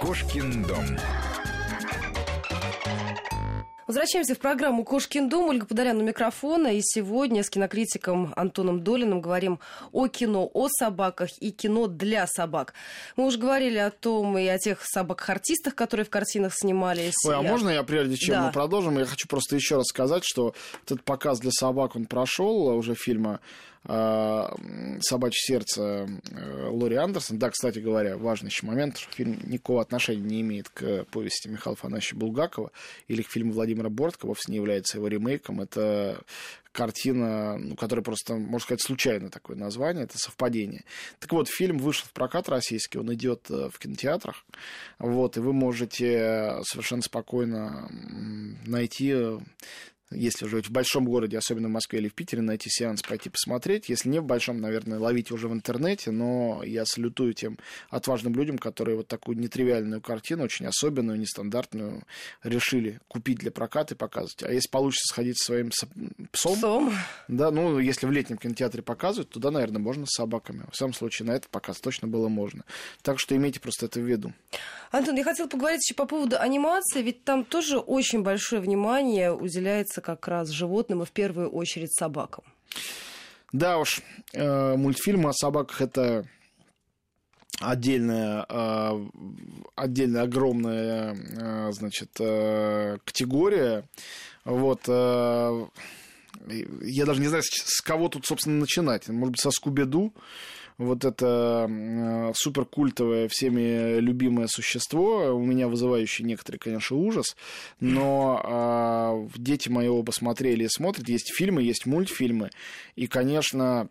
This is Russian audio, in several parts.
Кошкин дом. Возвращаемся в программу «Кошкин дом». Ольга Подорян у микрофона. И сегодня с кинокритиком Антоном Долиным говорим о кино, о собаках и кино для собак. Мы уже говорили о том и о тех собак-артистах, которые в картинах снимались. Ой, а Я- можно я, прежде чем Да. мы продолжим, я хочу просто еще раз сказать, что этот показ для собак, он прошел уже фильма э, «Собачье сердце» э, Лори Андерсон. Да, кстати говоря, важный еще момент, что фильм никакого отношения не имеет к повести Михаила Афанасьевича Булгакова или к фильму Владимира Бортко, вовсе не является его ремейком. Это картина, ну, которая просто, можно сказать, случайно такое название, это совпадение. Так вот, фильм вышел в прокат российский, он идет э, в кинотеатрах, вот, и вы можете совершенно спокойно найти э, если живете в большом городе, особенно в Москве или в Питере, найти сеанс, пойти посмотреть. Если не в большом, наверное, ловите уже в интернете, но я салютую тем отважным людям, которые вот такую нетривиальную картину, очень особенную, нестандартную, решили купить для проката и показывать. А если получится сходить со своим со- псом, Псом. да, ну, если в летнем кинотеатре показывают, туда, наверное, можно с собаками. В самом случае, на этот показ точно было можно. Так что имейте просто это в виду. Антон, я хотела поговорить еще по поводу анимации, ведь там тоже очень большое внимание уделяется как раз животным и в первую очередь собакам. Да уж, э, мультфильмы о собаках это отдельная, э, отдельная огромная, э, значит, э, категория. Вот, я даже не знаю, с кого тут, собственно, начинать. Может быть, со Скуби-Ду. Вот это э, суперкультовое, всеми любимое существо, у меня вызывающее некоторый, конечно, ужас, но э, дети мои оба смотрели и смотрят. Есть фильмы, есть мультфильмы, и, конечно,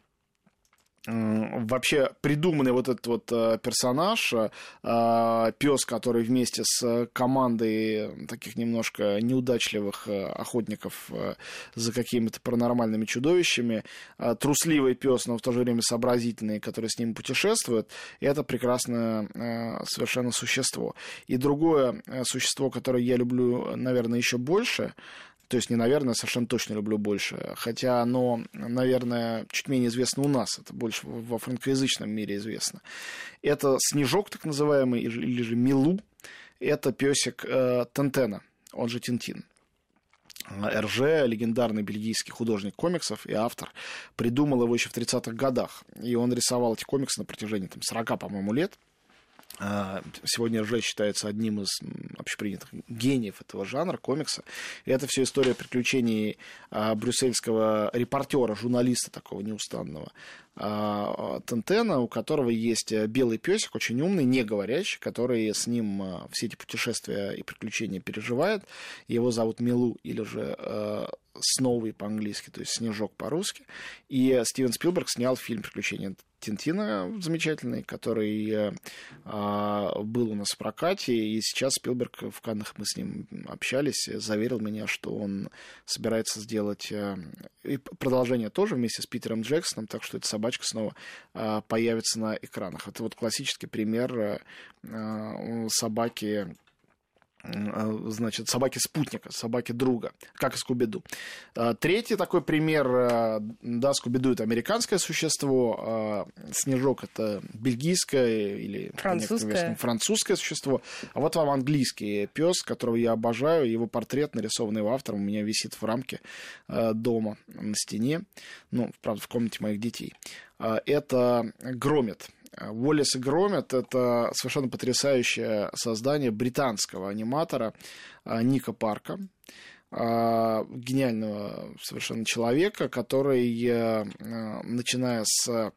вообще придуманный вот этот вот э, персонаж, пес, который вместе с командой таких немножко неудачливых э, охотников э, за какими-то паранормальными чудовищами, э, трусливый пес, но в то же время сообразительный, который с ним путешествует, это прекрасное э, совершенно существо. И другое э, существо, которое я люблю, наверное, еще больше, то есть не, наверное, совершенно точно люблю больше. Хотя оно, наверное, чуть менее известно у нас. Это больше во франкоязычном мире известно. Это снежок, так называемый, или же- Милу. Это песик э, Тентена, он же Тинтин. РЖ, легендарный бельгийский художник комиксов и автор, придумал его еще в 30-х годах. И он рисовал эти комиксы на протяжении там, 40, по-моему, лет. А, Сегодня РЖ считается одним из общепринятых гениев этого жанра комикса. И это все история приключений а, брюссельского репортера, журналиста такого неустанного а, Тентена, у которого есть э, белый песик, очень умный, не говорящий, который с ним все эти путешествия и приключения переживает. Его зовут Милу или же э, по-английски, то есть Снежок по-русски. И Стивен Спилберг снял фильм «Приключения Тинтина» замечательный, который а, был у нас в прокате, и сейчас Спилберг в Каннах мы с ним общались, заверил меня, что он собирается сделать э, и продолжение тоже вместе с Питером Джексоном, так что эта собачка снова а, появится на экранах. Это вот классический пример э, э, собаки э, значит, собаки-спутника, собаки-друга, как и Скуби-Ду. Э, Третий такой пример, э, да, Скуби-Ду это американское существо, э, Снежок это бельгийское или Французское. версиям, французское существо. А вот вам английский пес, которого я обожаю, его портрет, нарисованный его автором, у меня висит в рамке э, дома на стене, ну, правда, в комнате моих детей. Э, Это Громит. Уоллес и Громит – это совершенно потрясающее создание британского аниматора а, Ника Парка, а, гениального совершенно человека, который, э, э, начиная с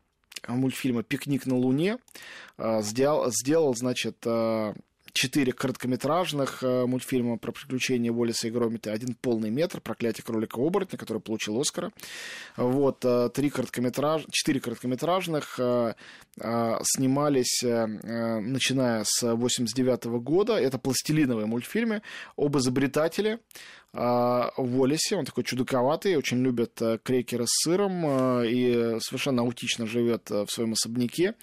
мультфильма «Пикник на Луне», э, сделал, сделал значит, э, четыре короткометражных э, мультфильма про приключения Уоллеса и Громита, один полный метр, «Проклятие кролика-оборотня», который получил Оскара. Вот, э, три короткометраж... четыре короткометражных э, снимались, начиная с 89 года. Это пластилиновые мультфильмы об изобретателе э, Уоллесе. Он такой чудаковатый, очень любит крекеры с сыром и совершенно аутично живет в своем особняке.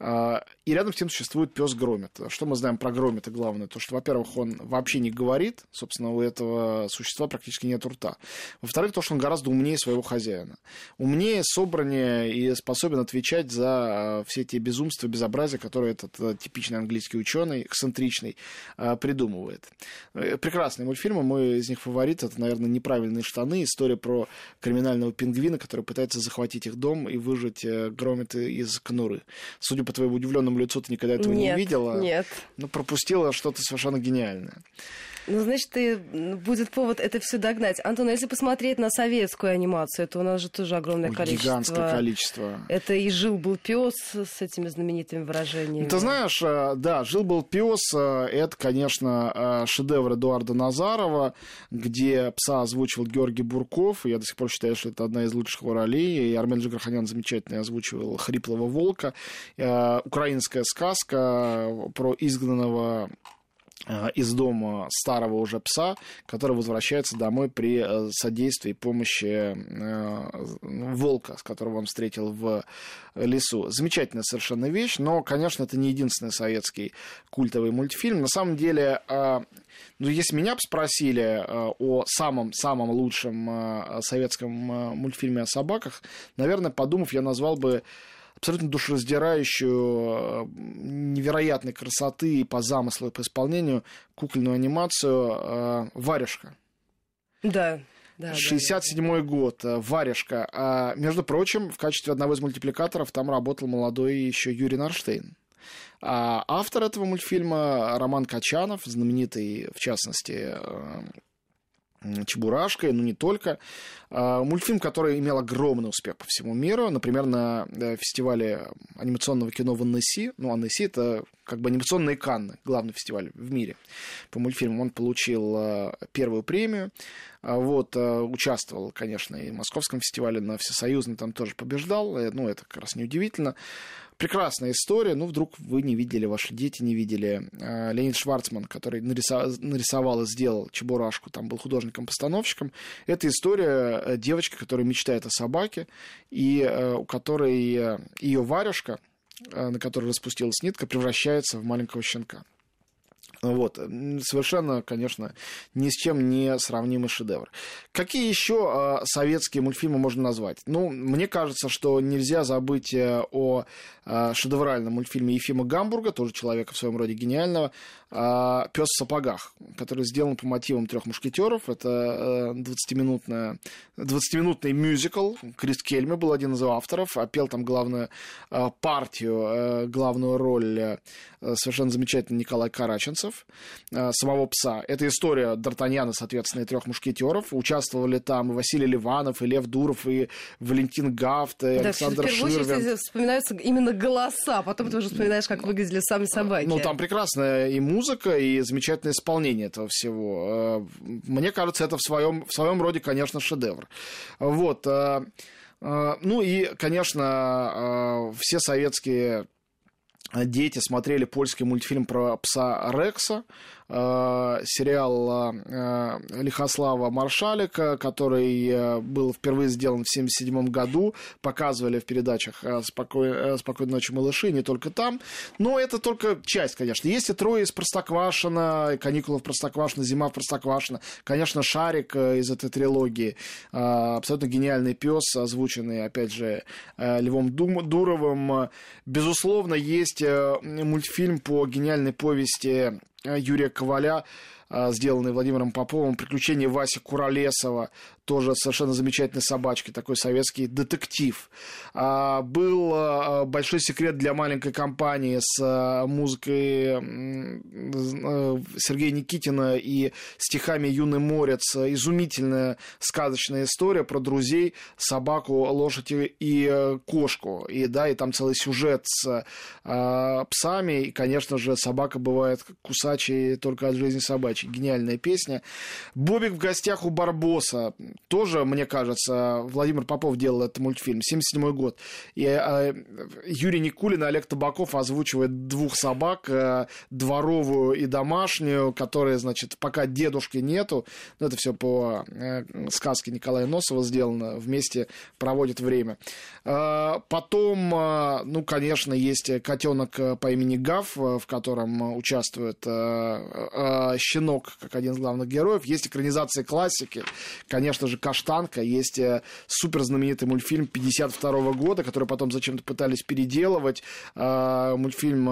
И рядом с ним существует пес Громит. Что мы знаем про Громита? Это главное, то, что, во-первых, он вообще не говорит, собственно, у этого существа практически нет рта. Во-вторых, то, что он гораздо умнее своего хозяина. Умнее, собраннее и способен отвечать за все те безумства, безобразия, которые этот типичный английский ученый, эксцентричный, придумывает. Прекрасные мультфильмы, мой из них фаворит, это, наверное, «Неправильные штаны», история про криминального пингвина, который пытается захватить их дом и выжить громиты из конуры. Судя по твоему удивленному лицу, ты никогда этого нет, не видела. Нет. Ну, пропустила что-то совершенно гениальное. Ну, значит, и будет повод это все догнать. Антон, а если посмотреть на советскую анимацию, то у нас же тоже огромное Ой, количество. Гигантское количество. Это и жил был пес с этими знаменитыми выражениями. Ты знаешь, э, да, жил был пес. Э, это, конечно, э, шедевр Эдуарда Назарова, где пса озвучивал Георгий Бурков. Я до сих пор считаю, что это одна из лучших его ролей. И Армен Джигарханян замечательно озвучивал хриплого волка. Украинская сказка про изгнанного из дома старого уже пса, который возвращается домой при э, содействии помощи э, волка, с которого он встретил в лесу. Замечательная совершенно вещь, но, конечно, это не единственный советский культовый мультфильм. На самом деле, ну, если меня бы спросили о самом-самом лучшем советском мультфильме о собаках, наверное, подумав, я назвал бы абсолютно душераздирающую, э, невероятной красоты по замыслу и по исполнению кукольную анимацию э, «Варежка». Да. Да, 67 да, да. год, э, «Варежка». А, между прочим, в качестве одного из мультипликаторов там работал молодой еще Юрий Нарштейн. А автор этого мультфильма Роман Качанов, знаменитый, в частности, Чебурашкой, ну не только. А, мультфильм, который имел огромный успех по всему миру. Например, на э, фестивале анимационного кино в Аннесси. Ну, Аннесси — это как бы анимационные Канны, главный фестиваль в мире по мультфильмам. Он получил э, первую премию. А вот, э, участвовал, конечно, и в Московском фестивале на Всесоюзном, там тоже побеждал. Ну, это как раз неудивительно прекрасная история. Ну, вдруг вы не видели, ваши дети не видели. А, Леонид Шварцман, который нарисовал, нарисовал и сделал Чебурашку, там был художником-постановщиком. Это история э, девочки, которая мечтает о собаке, и э, у которой э, ее варежка, на которой распустилась нитка, превращается в маленького щенка. Вот. Совершенно, конечно, ни с чем не сравнимый шедевр. Какие еще э, советские мультфильмы можно назвать? Ну, мне кажется, что нельзя забыть э, о э, шедевральном мультфильме Ефима Гамбурга, тоже человека в своем роде гениального, э, Пес в сапогах, который сделан по мотивам трех мушкетеров. Это 20-минутная, 20-минутный мюзикл. Крис Кельме был один из авторов, а пел там главную э, партию, э, главную роль э, совершенно замечательный Николай Караченцев Морозов, э, самого пса. Это история Д'Артаньяна, соответственно, и трех мушкетеров. Участвовали там и Василий Ливанов, и Лев Дуров, и Валентин Гафт, и да, Александр в первую Ширвин. очередь вспоминаются именно голоса, потом ты уже вспоминаешь, как выглядели сами собаки. Ну, там прекрасная и музыка, и замечательное исполнение этого всего. Э, мне кажется, это в своем, в своем роде, конечно, шедевр. Вот. Э, ну и, конечно, все советские дети смотрели польский мультфильм про пса Рекса, сериал э, Лихослава Маршалика, который э, был впервые сделан в 1977 году, показывали в передачах «Спокой... «Спокойной ночи, малыши», не только там, но это только часть, конечно. Есть и «Трое из Простоквашина», «Каникулы в Простоквашино», «Зима в Простоквашино», конечно, «Шарик» из этой трилогии, абсолютно гениальный пес, озвученный, опять же, Львом Дуровым. Безусловно, есть мультфильм по гениальной повести Юрия Коваля, сделанный Владимиром Поповым, «Приключения Васи Куролесова», тоже совершенно замечательной собачкой, такой советский детектив. А, был а, большой секрет для маленькой компании с музыкой Сергея Никитина и стихами «Юный морец». Изумительная сказочная история про друзей, собаку, лошадь и э, кошку. И, да, и там целый сюжет с псами. И, конечно же, собака бывает кусачей только от жизни собачьей. Очень гениальная песня. Бобик в гостях у Барбоса. Тоже, мне кажется, Владимир Попов делал этот мультфильм. 77 год. И э, Юрий Никулин и Олег Табаков озвучивают двух собак, э, дворовую и домашнюю, которые, значит, пока дедушки нету, ну, это все по э, сказке Николая Носова сделано, вместе проводят время. Э, потом, э, ну, конечно, есть котенок по имени Гав, в котором участвует щенок как один из главных героев. Есть экранизация классики, конечно же, Каштанка. Есть супер знаменитый мультфильм 52 года, который потом зачем-то пытались переделывать. Мультфильм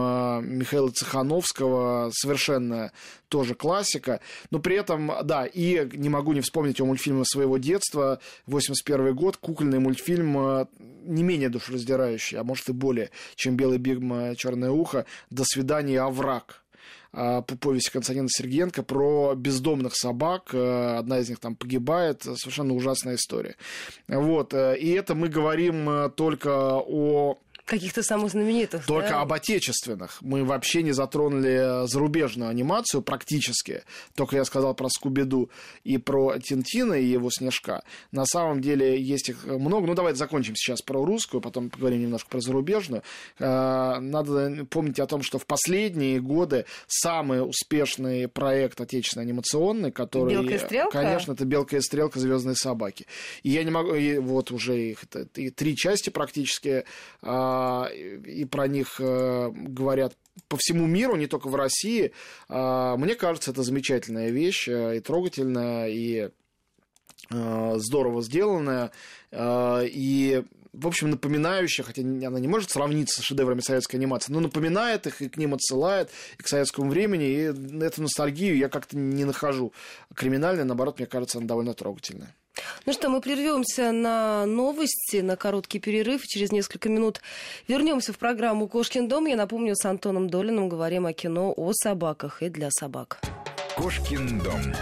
Михаила Цехановского, совершенно тоже классика. Но при этом, да, и не могу не вспомнить о мультфильме своего детства, 81 год, кукольный мультфильм не менее душераздирающий, а может и более, чем «Белый бигма. Черное ухо». «До свидания, овраг» повести Константина Сергеенко про бездомных собак. Одна из них там погибает. Совершенно ужасная история. Вот. И это мы говорим только о Каких-то самых знаменитых. Только да? об отечественных. Мы вообще не затронули зарубежную анимацию практически. Только я сказал про Скубиду и про Тинтина и его Снежка. На самом деле есть их много. Ну, давайте закончим сейчас про русскую, потом поговорим немножко про зарубежную. Э, надо помнить о том, что в последние годы самый успешный проект отечественный анимационный, который... Белка и стрелка? Конечно, это Белка и стрелка Звездные собаки. И я не могу... И вот уже их и три части практически а, и про них э, говорят по всему миру, не только в России. А, мне кажется, это замечательная вещь э, и трогательная, и э, здорово сделанная, и в общем, напоминающая, хотя она не может сравниться с шедеврами советской анимации, но напоминает их и к ним отсылает, и к советскому времени, и эту ностальгию я как-то не нахожу криминальной, наоборот, мне кажется, она довольно трогательная. Ну что, мы прервемся на новости, на короткий перерыв. Через несколько минут вернемся в программу «Кошкин дом». Я напомню, с Антоном Долиным говорим о кино о собаках и для собак. «Кошкин дом».